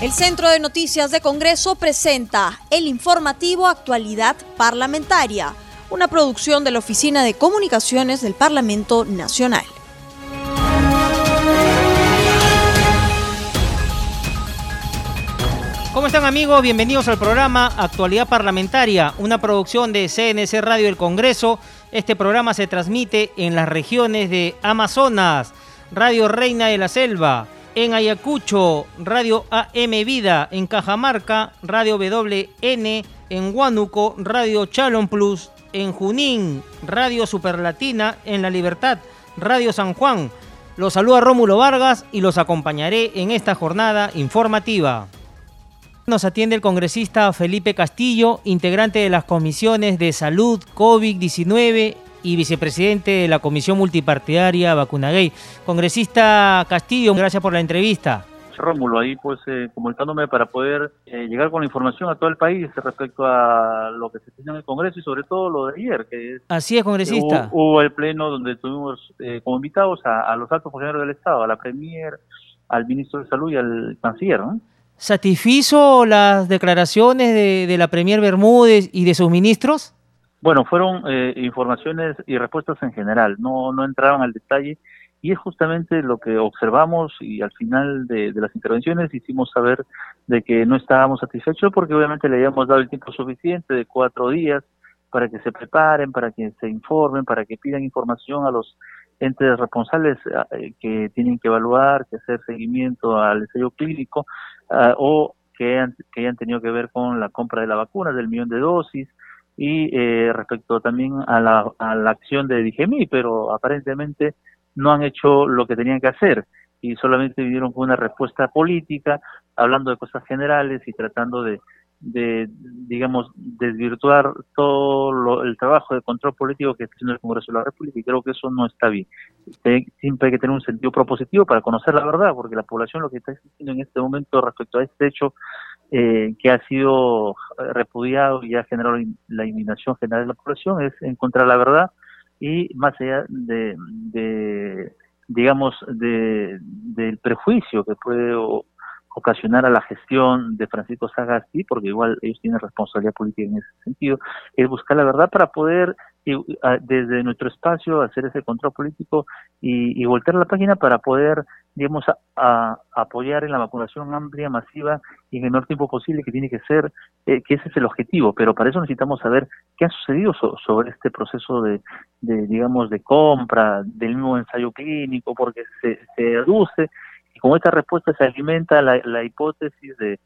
El Centro de Noticias de Congreso presenta el informativo Actualidad Parlamentaria, una producción de la Oficina de Comunicaciones del Parlamento Nacional. ¿Cómo están amigos? Bienvenidos al programa Actualidad Parlamentaria, una producción de CNC Radio del Congreso. Este programa se transmite en las regiones de Amazonas, Radio Reina de la Selva, en Ayacucho, Radio AM Vida, en Cajamarca, Radio WN, en Huánuco, Radio Chalon Plus, en Junín, Radio Superlatina, en La Libertad, Radio San Juan. Los saluda Rómulo Vargas y los acompañaré en esta jornada informativa. Nos atiende el congresista Felipe Castillo, integrante de las comisiones de salud, COVID-19 y vicepresidente de la Comisión Multipartidaria Vacuna Gay. Congresista Castillo, gracias por la entrevista. Rómulo, ahí pues eh, comunicándome para poder eh, llegar con la información a todo el país respecto a lo que se tiene en el Congreso y sobre todo lo de ayer, que es... Así es, congresista. Hubo, el pleno donde tuvimos eh, como invitados a, los altos funcionarios del Estado, a la Premier, al ministro de Salud y al canciller, ¿no? ¿Satisfizo las declaraciones de, de la Premier Bermúdez y de sus ministros? Bueno, fueron eh, informaciones y respuestas en general, no, no entraron al detalle y es justamente lo que observamos y al final de, las intervenciones hicimos saber de que no estábamos satisfechos porque obviamente le habíamos dado el tiempo suficiente de cuatro días para que se preparen, para que se informen, para que pidan información a los entes responsables eh, que tienen que evaluar, que hacer seguimiento al ensayo clínico ah, o que, que hayan tenido que ver con la compra de la vacuna, del millón de dosis, y eh, respecto también a la, a la acción de Digemi, pero aparentemente no han hecho lo que tenían que hacer y solamente vivieron con una respuesta política, hablando de cosas generales y tratando de, de digamos, desvirtuar todo el trabajo de control político que está haciendo el Congreso de la República y creo que eso no está bien. Siempre hay que tener un sentido propositivo para conocer la verdad, porque la población lo que está diciendo en este momento respecto a este hecho eh, que ha sido eh, repudiado y ha generado la indignación general de la población es encontrar la verdad y más allá de, de digamos, de, del prejuicio que puede ocasionar a la gestión de Francisco Sagasti, porque igual ellos tienen responsabilidad política en ese sentido, es buscar la verdad para poder desde nuestro espacio hacer ese control político y, y voltear la página para poder, digamos, a, apoyar en la vacunación amplia, masiva y en el menor tiempo posible, que tiene que ser, eh, que ese es el objetivo, pero para eso necesitamos saber qué ha sucedido sobre este proceso de, de, digamos, de compra del nuevo ensayo clínico, porque se, se aduce y con esta respuesta se alimenta la, hipótesis de,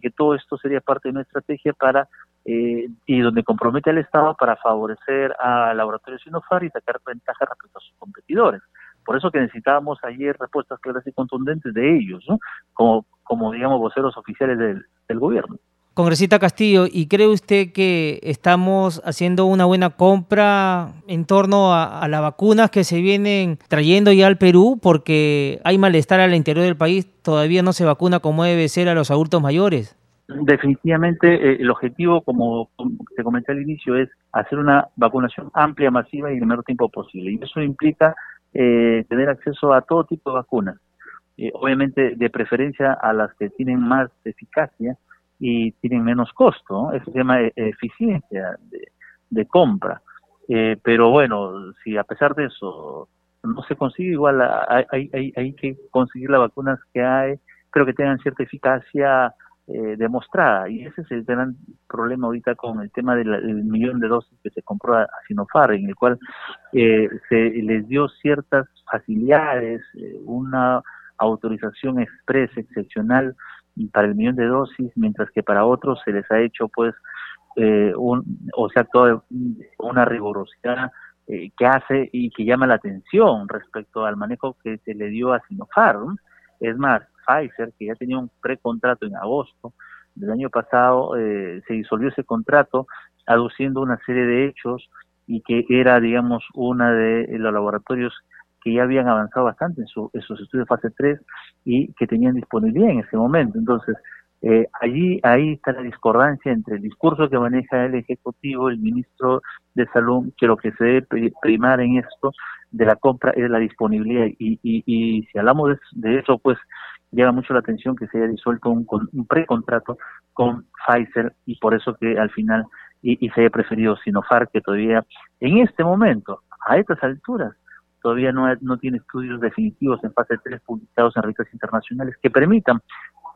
que todo esto sería parte de una estrategia para eh, y donde compromete al Estado para favorecer a laboratorios Sinofar y sacar ventaja respecto a sus competidores. Por eso que necesitábamos ayer respuestas claras y contundentes de ellos, ¿no? como, digamos voceros oficiales del gobierno. Congresista Castillo, ¿y cree usted que estamos haciendo una buena compra en torno a, las vacunas que se vienen trayendo ya al Perú? Porque hay malestar al interior del país, todavía no se vacuna como debe ser a los adultos mayores. Definitivamente eh, el objetivo, como te comenté al inicio, es hacer una vacunación amplia, masiva y en el menor tiempo posible. Y eso implica eh, tener acceso a todo tipo de vacunas. Eh, obviamente, de preferencia a las que tienen más eficacia, y tienen menos costo, eso se llama e-, eficiencia de, compra. Eh, pero bueno, si a pesar de eso no se consigue, igual hay, hay, hay que conseguir las vacunas que hay, pero que tengan cierta eficacia eh, demostrada. Y ese es el gran problema ahorita con el tema del millón de dosis que se compró a, Sinopharm, en el cual eh, se les dio ciertas facilidades, una autorización expresa, excepcional, para el millón de dosis, mientras que para otros se les ha hecho pues eh, un, o sea, toda una rigurosidad eh, que hace y que llama la atención respecto al manejo que se le dio a Sinopharm. Es más, Pfizer, que ya tenía un precontrato en agosto del año pasado, eh, se disolvió ese contrato aduciendo una serie de hechos y que era, digamos, una de los laboratorios que ya habían avanzado bastante en, sus estudios fase 3 y que tenían disponibilidad en ese momento. Entonces, eh, allí ahí está la discordancia entre el discurso que maneja el Ejecutivo, el Ministro de Salud, que lo que se debe primar en esto de la compra es la disponibilidad. Y, y, y si hablamos de, eso, pues llama mucho la atención que se haya disuelto un, un precontrato con Pfizer y por eso que al final y, se haya preferido Sinopharm que todavía en este momento, a estas alturas, todavía no, no tiene estudios definitivos en fase 3 publicados en revistas internacionales que permitan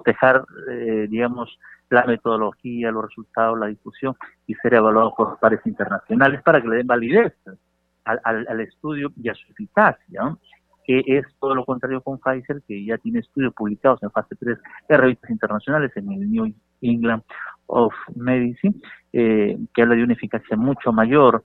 dejar, eh, digamos, la metodología, los resultados, la discusión y ser evaluados por pares internacionales para que le den validez al, al, estudio y a su eficacia, que es todo lo contrario con Pfizer, que ya tiene estudios publicados en fase 3 en revistas internacionales, en el New England of Medicine, eh, que habla de una eficacia mucho mayor,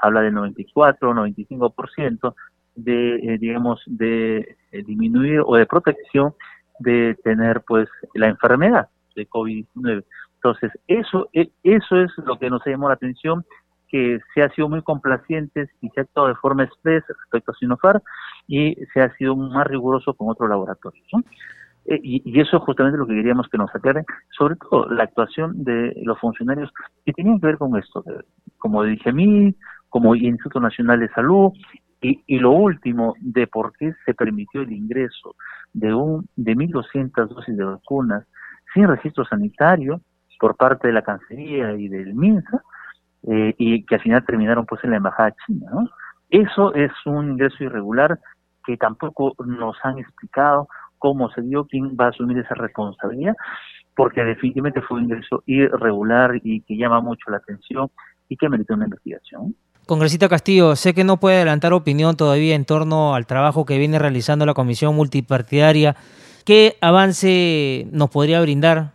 habla del 94, 95% de, eh, digamos, de eh, disminuir o de protección de tener pues la enfermedad de COVID-19. Entonces, eso, e, eso es lo que nos llamó la atención, que se ha sido muy complacientes y se ha actuado de forma express respecto a Sinopharm y se ha sido más riguroso con otros laboratorios. Eh, y, eso es justamente lo que queríamos que nos aclaren, sobre todo la actuación de los funcionarios que tenían que ver con esto, como dije mí, como Instituto Nacional de Salud, y, y, lo último, de por qué se permitió el ingreso de un de 1.200 dosis de vacunas sin registro sanitario por parte de la Cancillería y del MINSA, eh, y que al final terminaron pues en la Embajada China. ¿no? Eso es un ingreso irregular que tampoco nos han explicado cómo se dio, quién va a asumir esa responsabilidad, porque definitivamente fue un ingreso irregular y que llama mucho la atención y que merece una investigación. Congresista Castillo, sé que no puede adelantar opinión todavía en torno al trabajo que viene realizando la Comisión Multipartidaria. ¿Qué avance nos podría brindar?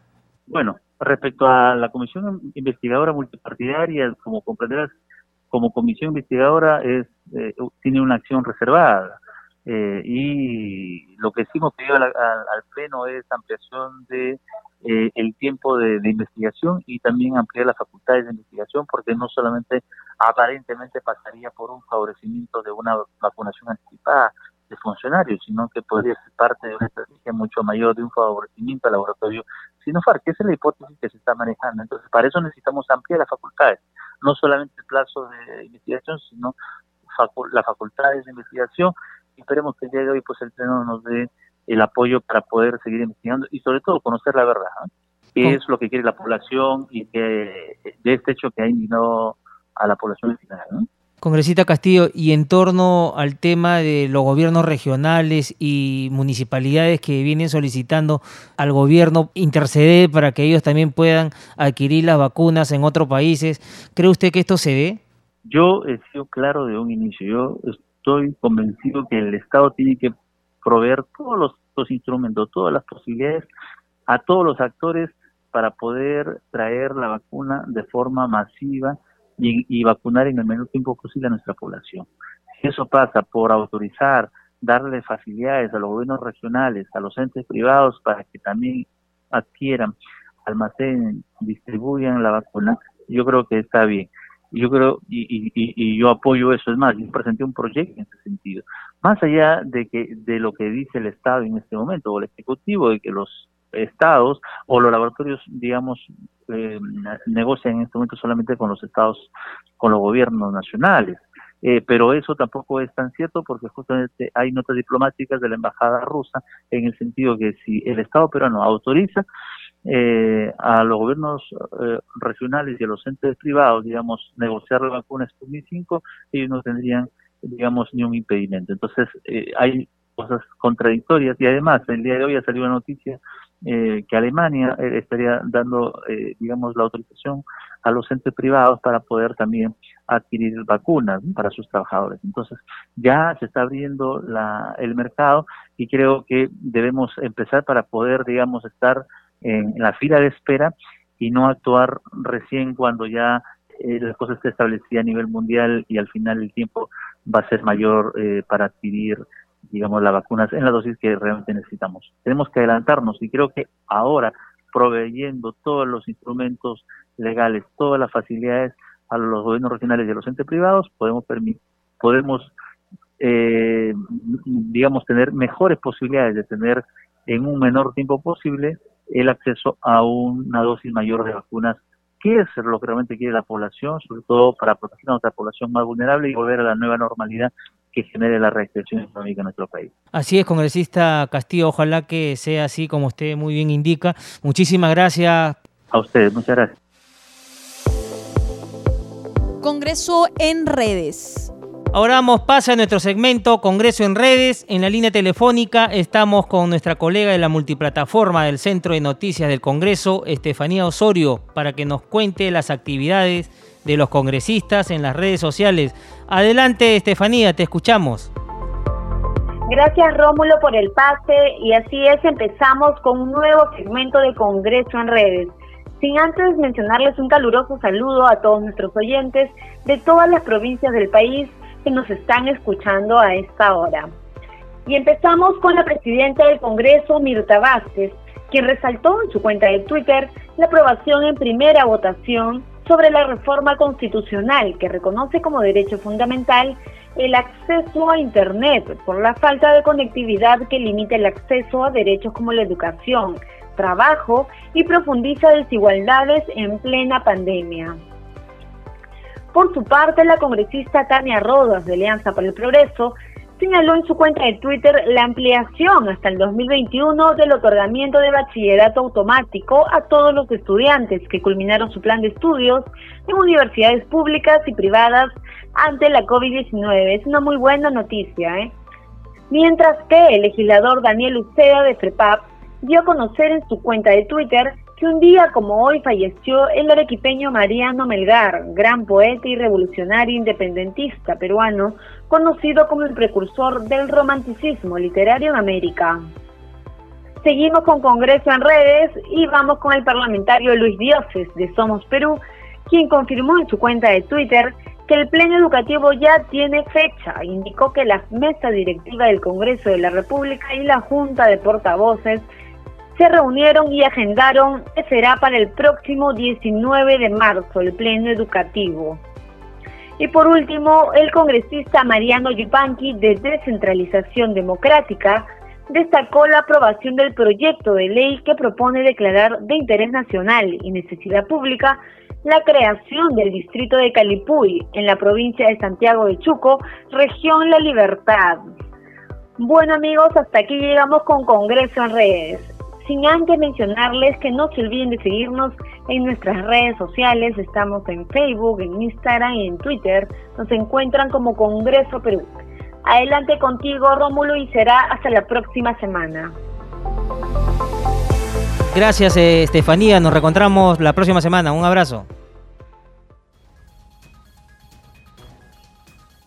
Bueno, respecto a la Comisión Investigadora Multipartidaria, como comprenderás, como comisión investigadora es eh, tiene una acción reservada eh, y lo que sí hemos pedido al, Pleno es ampliación de eh, el tiempo de, investigación y también ampliar las facultades de investigación porque no solamente aparentemente pasaría por un favorecimiento de una vacunación anticipada de funcionarios, sino que podría ser parte de una estrategia mucho mayor de un favorecimiento al laboratorio Sinopharm, que esa es la hipótesis que se está manejando. Entonces, para eso necesitamos ampliar las facultades, no solamente el plazo de investigación, sino las facultades de investigación esperemos que el día de hoy pues el Pleno nos dé el apoyo para poder seguir investigando y sobre todo conocer la verdad, qué es lo que quiere la población y que de este hecho que ha indignado a la población en general. ¿no? Congresista Castillo, y en torno al tema de los gobiernos regionales y municipalidades que vienen solicitando al gobierno interceder para que ellos también puedan adquirir las vacunas en otros países, ¿cree usted que esto se dé? Yo he sido claro de un inicio. Yo estoy convencido que el Estado tiene que proveer todos los, instrumentos, todas las posibilidades a todos los actores para poder traer la vacuna de forma masiva y, vacunar en el menor tiempo posible a nuestra población. Si eso pasa por autorizar, darle facilidades a los gobiernos regionales, a los entes privados para que también adquieran, almacenen, distribuyan la vacuna, yo creo que está bien. Yo creo y, y, yo apoyo eso. Es más yo presenté un proyecto en ese sentido. Más allá de que de lo que dice el Estado en este momento o el ejecutivo de que los estados o los laboratorios digamos eh, negocian en este momento solamente con los estados con los gobiernos nacionales eh, pero eso tampoco es tan cierto porque justamente hay notas diplomáticas de la embajada rusa en el sentido que si el Estado peruano autoriza eh, a los gobiernos eh, regionales y a los entes privados, digamos, negociar la vacuna Sputnik 5, ellos no tendrían, digamos, ni un impedimento. Entonces, eh, hay cosas contradictorias y además, el día de hoy ha salido una noticia eh, que Alemania estaría dando, digamos, la autorización a los entes privados para poder también adquirir vacunas para sus trabajadores. Entonces, ya se está abriendo la, el mercado y creo que debemos empezar para poder, digamos, estar en, la fila de espera y no actuar recién cuando ya eh, la cosa esté establecida a nivel mundial y al final el tiempo va a ser mayor eh, para adquirir digamos las vacunas en la dosis que realmente necesitamos. Tenemos que adelantarnos y creo que ahora proveyendo todos los instrumentos legales, todas las facilidades a los gobiernos regionales y a los entes privados, podemos podemos eh, digamos tener mejores posibilidades de tener en un menor tiempo posible el acceso a una dosis mayor de vacunas, que es lo que realmente quiere la población, sobre todo para proteger a nuestra población más vulnerable y volver a la nueva normalidad que genere la reactivación económica en nuestro país. Así es, congresista Castillo, ojalá que sea así como usted muy bien indica. Muchísimas gracias. A ustedes, muchas gracias. Congreso en redes. Ahora damos paso a nuestro segmento Congreso en redes. En la línea telefónica estamos con nuestra colega de la multiplataforma del Centro de Noticias del Congreso, Estefanía Osorio, para que nos cuente las actividades de los congresistas en las redes sociales. Adelante, Estefanía, te escuchamos. Gracias Rómulo por el pase y así es, empezamos con un nuevo segmento de Congreso en redes. Sin antes mencionarles un caluroso saludo a todos nuestros oyentes de todas las provincias del país que nos están escuchando a esta hora. Y empezamos con la presidenta del Congreso, Mirta Vázquez, quien resaltó en su cuenta de Twitter la aprobación en primera votación sobre la reforma constitucional que reconoce como derecho fundamental el acceso a Internet por la falta de conectividad que limita el acceso a derechos como la educación, trabajo y profundiza desigualdades en plena pandemia. Por su parte, la congresista Tania Rodas de Alianza para el Progreso señaló en su cuenta de Twitter la ampliación hasta el 2021 del otorgamiento de bachillerato automático a todos los estudiantes que culminaron su plan de estudios en universidades públicas y privadas ante la COVID-19. Es una muy buena noticia. ¿eh? Mientras que el legislador Daniel Uceda de FREPAP dio a conocer en su cuenta de Twitter que un día como hoy falleció el arequipeño Mariano Melgar, gran poeta y revolucionario independentista peruano, conocido como el precursor del romanticismo literario en América. Seguimos con Congreso en redes y vamos con el parlamentario Luis Dioses de Somos Perú, quien confirmó en su cuenta de Twitter que el pleno educativo ya tiene fecha. Indicó que la mesa directiva del Congreso de la República y la Junta de Portavoces se reunieron y agendaron que será para el próximo 19 de marzo el pleno educativo. Y por último, el congresista Mariano Yupanqui de Descentralización Democrática destacó la aprobación del proyecto de ley que propone declarar de interés nacional y necesidad pública la creación del distrito de Calipuy en la provincia de Santiago de Chuco, región La Libertad. Bueno amigos, hasta aquí llegamos con Congreso en redes sin antes mencionarles que no se olviden de seguirnos en nuestras redes sociales. Estamos en Facebook, en Instagram y en Twitter. Nos encuentran como Congreso Perú. Adelante contigo, Rómulo, y será hasta la próxima semana. Gracias, eh, Estefanía. Nos reencontramos la próxima semana. Un abrazo.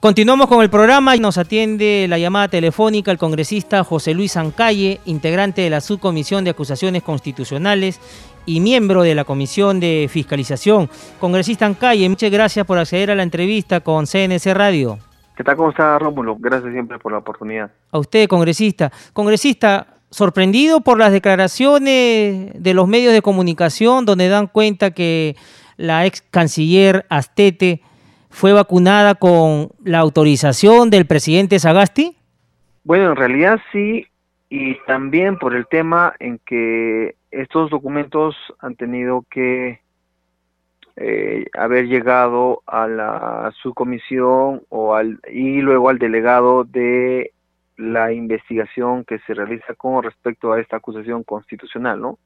Continuamos con el programa y nos atiende la llamada telefónica el congresista José Luis Ancalle, integrante de la Subcomisión de Acusaciones Constitucionales y miembro de la Comisión de Fiscalización. Congresista Ancalle, muchas gracias por acceder a la entrevista con CNC Radio. ¿Qué tal? ¿Cómo está Rómulo? Gracias siempre por la oportunidad. A usted, congresista. Congresista, sorprendido por las declaraciones de los medios de comunicación donde dan cuenta que la ex canciller Astete fue vacunada con la autorización del presidente Sagasti? Bueno, en realidad sí, y también por el tema en que estos documentos han tenido que eh, haber llegado a la subcomisión o al, y luego al delegado de la investigación que se realiza con respecto a esta acusación constitucional, ¿no?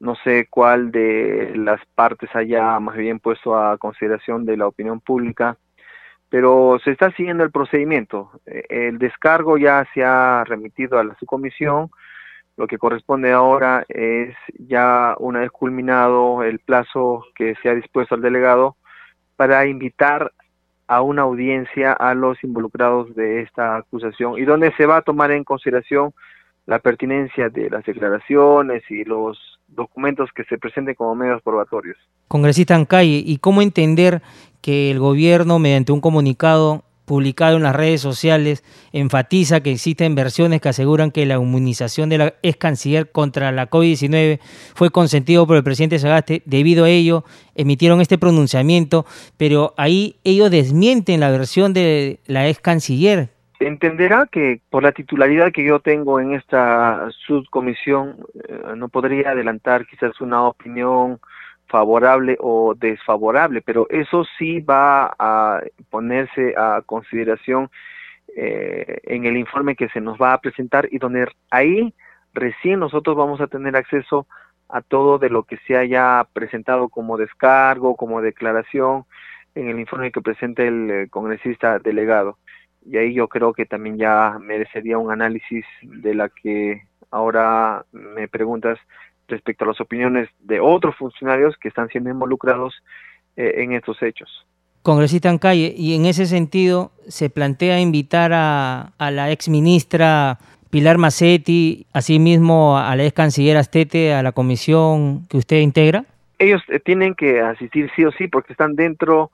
no sé cuál de las partes haya más bien puesto a consideración de la opinión pública, pero se está siguiendo el procedimiento. Eh, el descargo ya se ha remitido a la subcomisión, lo que corresponde ahora es ya una vez culminado el plazo que se ha dispuesto al delegado para invitar a una audiencia a los involucrados de esta acusación y donde se va a tomar en consideración la pertinencia de las declaraciones y los documentos que se presenten como medios probatorios. Congresista Ancalle, ¿y cómo entender que el gobierno, mediante un comunicado publicado en las redes sociales, enfatiza que existen versiones que aseguran que la inmunización de la ex canciller contra la COVID-19 fue consentido por el presidente Sagaste. Debido a ello, emitieron este pronunciamiento, pero ahí ellos desmienten la versión de la ex canciller entenderá que por la titularidad que yo tengo en esta subcomisión eh, no podría adelantar quizás una opinión favorable o desfavorable, pero eso sí va a ponerse a consideración eh, en el informe que se nos va a presentar y donde ahí recién nosotros vamos a tener acceso a todo de lo que se haya presentado como descargo, como declaración en el informe que presente el eh, congresista delegado. Y ahí yo creo que también ya merecería un análisis de la que ahora me preguntas respecto a las opiniones de otros funcionarios que están siendo involucrados eh, en estos hechos. Congresista en calle, y en ese sentido se plantea invitar a, a la ex ministra Pilar Macetti, asimismo a la ex canciller Astete, a la comisión que usted integra? Ellos eh, tienen que asistir sí o sí porque están dentro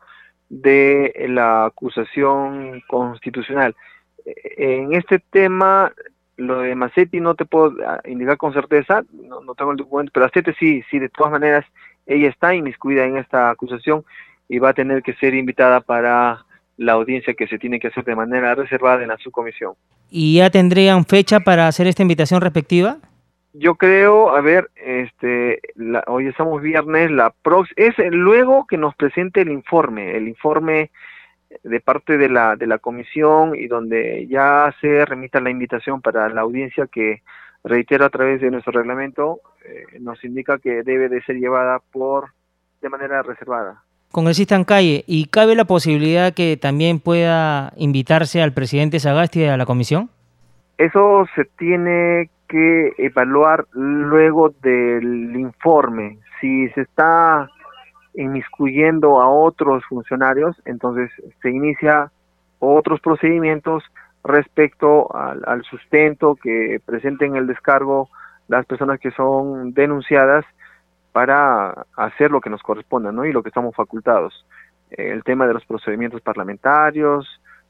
de la acusación constitucional. Eh, en este tema, lo de Macetti no te puedo ah, indicar con certeza, no, tengo el documento, pero Astete sí, sí, de todas maneras, ella está inmiscuida en esta acusación y va a tener que ser invitada para la audiencia que se tiene que hacer de manera reservada en la subcomisión. ¿Y ya tendrían fecha para hacer esta invitación respectiva? Yo creo, a ver, este, hoy estamos viernes, la prox es luego que nos presente el informe, el informe de parte de la de la comisión y donde ya se remita la invitación para la audiencia que reitero a través de nuestro reglamento eh, nos indica que debe de ser llevada por de manera reservada congresista en calle, ¿y cabe la posibilidad que también pueda invitarse al presidente Sagasti a la comisión? Eso se tiene que evaluar luego del informe. Si se está inmiscuyendo a otros funcionarios, entonces se inicia otros procedimientos respecto al, al sustento que presenten el descargo las personas que son denunciadas para hacer lo que nos corresponda ¿no? y lo que estamos facultados. El tema de los procedimientos parlamentarios,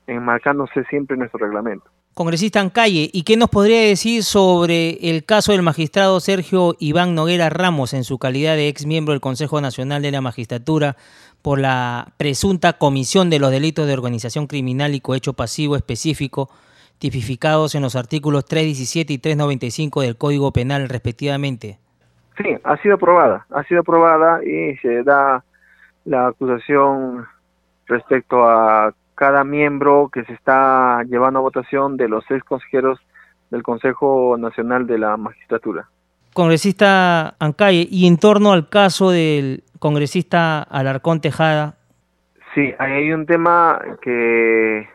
enmarcándose siempre en nuestro reglamento. Congresista en calle, ¿y qué nos podría decir sobre el caso del magistrado Sergio Iván Noguera Ramos en su calidad de ex miembro del Consejo Nacional de la Magistratura por la presunta comisión de los delitos de organización criminal y cohecho pasivo específico tipificados en los artículos 317 y 395 del Código Penal respectivamente? Sí, ha sido aprobada, ha sido aprobada y se da la acusación respecto a cada miembro que se está llevando a votación de los seis consejeros del Consejo Nacional de la Magistratura. Congresista Ancalle, y en torno al caso del congresista Alarcón Tejada. Sí, hay un tema que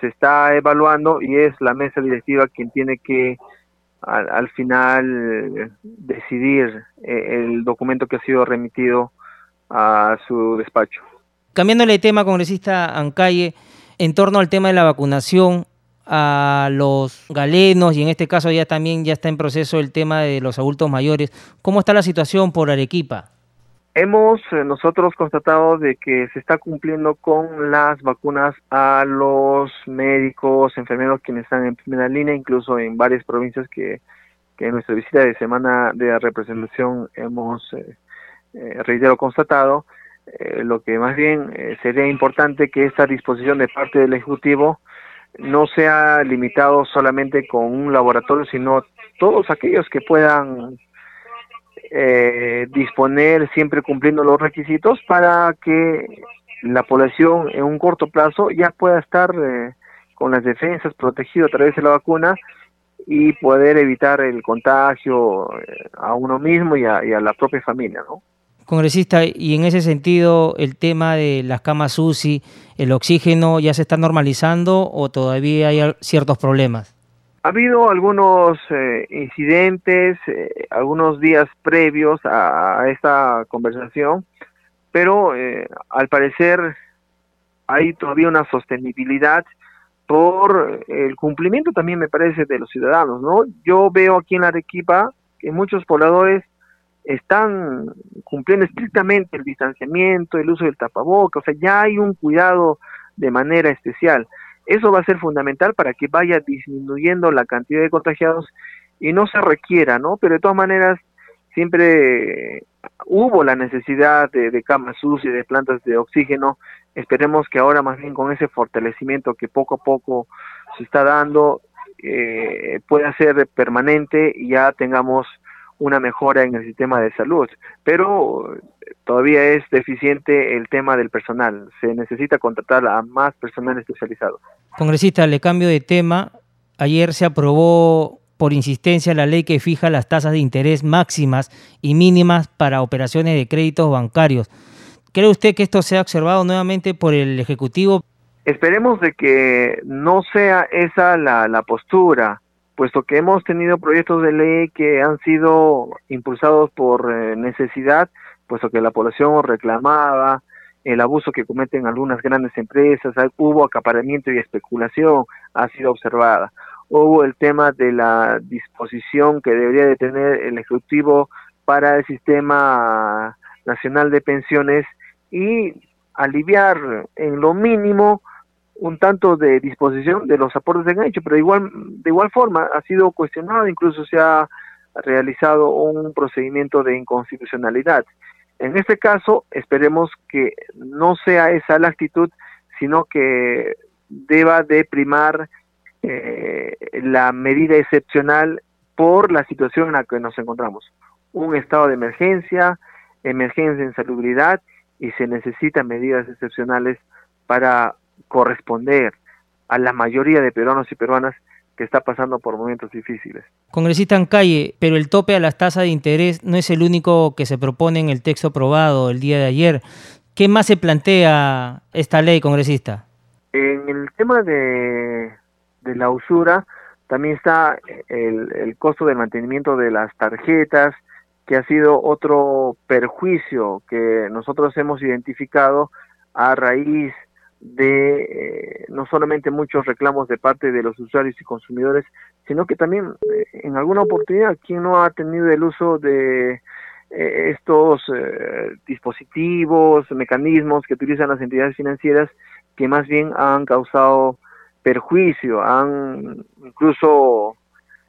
se está evaluando y es la mesa directiva quien tiene que al, final decidir eh, el documento que ha sido remitido a su despacho. Cambiándole de tema, congresista Ancalle, en torno al tema de la vacunación a los galenos y en este caso ya también ya está en proceso el tema de los adultos mayores. ¿Cómo está la situación por Arequipa? Hemos eh, nosotros constatado de que se está cumpliendo con las vacunas a los médicos, enfermeros quienes están en primera línea, incluso en varias provincias que, en nuestra visita de semana de representación hemos, eh, eh reitero, constatado. Eh, lo que más bien sería importante que esta disposición de parte del Ejecutivo no sea limitado solamente con un laboratorio, sino todos aquellos que puedan eh, disponer siempre cumpliendo los requisitos para que la población en un corto plazo ya pueda estar eh, con las defensas protegido a través de la vacuna y poder evitar el contagio eh, a uno mismo y a, la propia familia, ¿no? Congresista, y en ese sentido, el tema de las camas UCI, el oxígeno, ¿ya se está normalizando o todavía hay ciertos problemas? Ha habido algunos eh, incidentes, eh, algunos días previos a, esta conversación, pero eh, al parecer hay todavía una sostenibilidad por el cumplimiento también me parece de los ciudadanos, ¿no? Yo veo aquí en Arequipa que muchos pobladores están cumpliendo estrictamente el distanciamiento, el uso del tapaboca, o sea, ya hay un cuidado de manera especial. Eso va a ser fundamental para que vaya disminuyendo la cantidad de contagiados y no se requiera, ¿no? Pero de todas maneras, siempre hubo la necesidad de, camas y de plantas de oxígeno. Esperemos que ahora más bien con ese fortalecimiento que poco a poco se está dando, eh, pueda ser permanente y ya tengamos una mejora en el sistema de salud, pero todavía es deficiente el tema del personal. Se necesita contratar a más personal especializado. Congresista, le cambio de tema. Ayer se aprobó por insistencia la ley que fija las tasas de interés máximas y mínimas para operaciones de créditos bancarios. ¿Cree usted que esto sea observado nuevamente por el Ejecutivo? Esperemos de que no sea esa la, la postura puesto que hemos tenido proyectos de ley que han sido impulsados por eh, necesidad, puesto que la población reclamaba el abuso que cometen algunas grandes empresas, hubo acaparamiento y especulación, ha sido observada. Hubo el tema de la disposición que debería de tener el Ejecutivo para el sistema nacional de pensiones y aliviar en lo mínimo un tanto de disposición de los aportes de enganche, pero igual, de igual forma ha sido cuestionado, incluso se ha realizado un procedimiento de inconstitucionalidad. En este caso, esperemos que no sea esa la actitud, sino que deba de primar eh, la medida excepcional por la situación en la que nos encontramos. Un estado de emergencia, emergencia en salubridad y se necesitan medidas excepcionales para corresponder a la mayoría de peruanos y peruanas que está pasando por momentos difíciles. Congresista en calle, pero el tope a las tasas de interés no es el único que se propone en el texto aprobado el día de ayer. ¿Qué más se plantea esta ley, congresista? En el tema de, de la usura, también está el, el costo de mantenimiento de las tarjetas, que ha sido otro perjuicio que nosotros hemos identificado a raíz de eh, no solamente muchos reclamos de parte de los usuarios y consumidores, sino que también eh, en alguna oportunidad quien no ha tenido el uso de eh, estos dispositivos, mecanismos que utilizan las entidades financieras que más bien han causado perjuicio, han incluso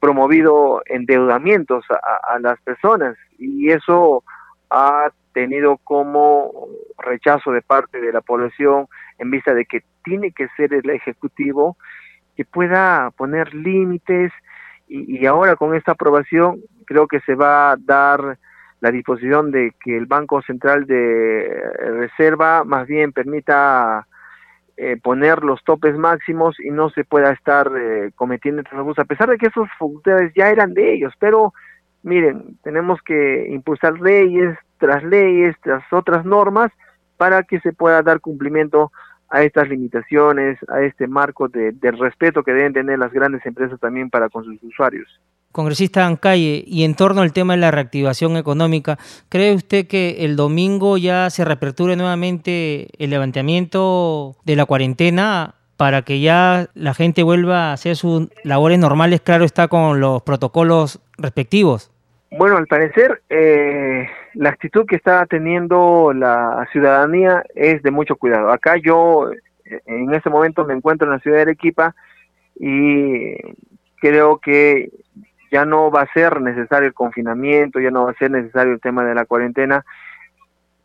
promovido endeudamientos a las personas y eso ha tenido como rechazo de parte de la población en vista de que tiene que ser el Ejecutivo que pueda poner límites y, ahora con esta aprobación creo que se va a dar la disposición de que el Banco Central de Reserva más bien permita eh, poner los topes máximos y no se pueda estar eh, cometiendo estos a pesar de que esos facultades ya eran de ellos, pero miren, tenemos que impulsar leyes tras leyes, tras otras normas, para que se pueda dar cumplimiento a estas limitaciones, a este marco de, respeto que deben tener las grandes empresas también para con sus usuarios. Congresista Ancalle, y en torno al tema de la reactivación económica, ¿cree usted que el domingo ya se reaperture nuevamente el levantamiento de la cuarentena para que ya la gente vuelva a hacer sus labores normales? Claro está con los protocolos respectivos. Bueno, al parecer eh, la actitud que está teniendo la ciudadanía es de mucho cuidado. Acá yo eh, en este momento me encuentro en la ciudad de Arequipa y creo que ya no va a ser necesario el confinamiento, ya no va a ser necesario el tema de la cuarentena,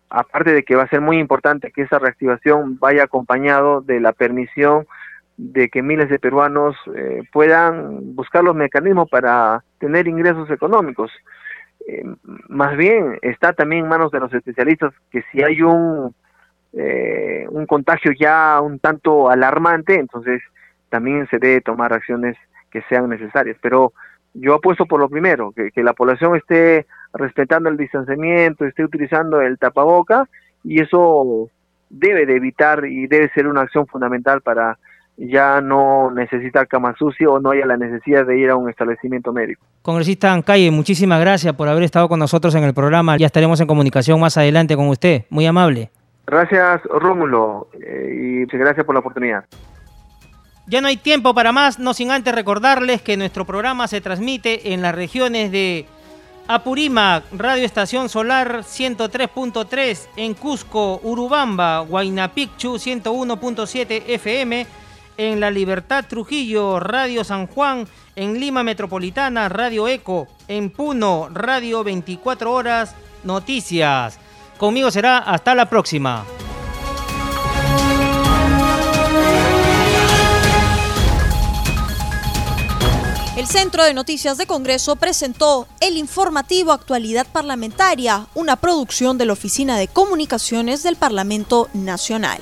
aparte de que va a ser muy importante que esa reactivación vaya acompañado de la permisión de que miles de peruanos eh, puedan buscar los mecanismos para tener ingresos económicos. Eh, más bien está también en manos de los especialistas que si hay un, eh, un contagio ya un tanto alarmante, entonces también se debe tomar acciones que sean necesarias. Pero yo apuesto por lo primero, que, que la población esté respetando el distanciamiento, esté utilizando el tapaboca y eso debe de evitar y debe ser una acción fundamental para ya no necesita cama sucia o no haya la necesidad de ir a un establecimiento médico. Congresista Ancalle, muchísimas gracias por haber estado con nosotros en el programa. Ya estaremos en comunicación más adelante con usted. Muy amable. Gracias, Rómulo, eh, y gracias por la oportunidad. Ya no hay tiempo para más, no sin antes recordarles que nuestro programa se transmite en las regiones de Apurímac, Radio Estación Solar 103.3, en Cusco, Urubamba, Huaynapicchu 101.7 FM, en La Libertad Trujillo, Radio San Juan, en Lima Metropolitana, Radio Eco, en Puno, Radio 24 Horas, Noticias. Conmigo será hasta la próxima. El Centro de Noticias de Congreso presentó el informativo Actualidad Parlamentaria, una producción de la Oficina de Comunicaciones del Parlamento Nacional.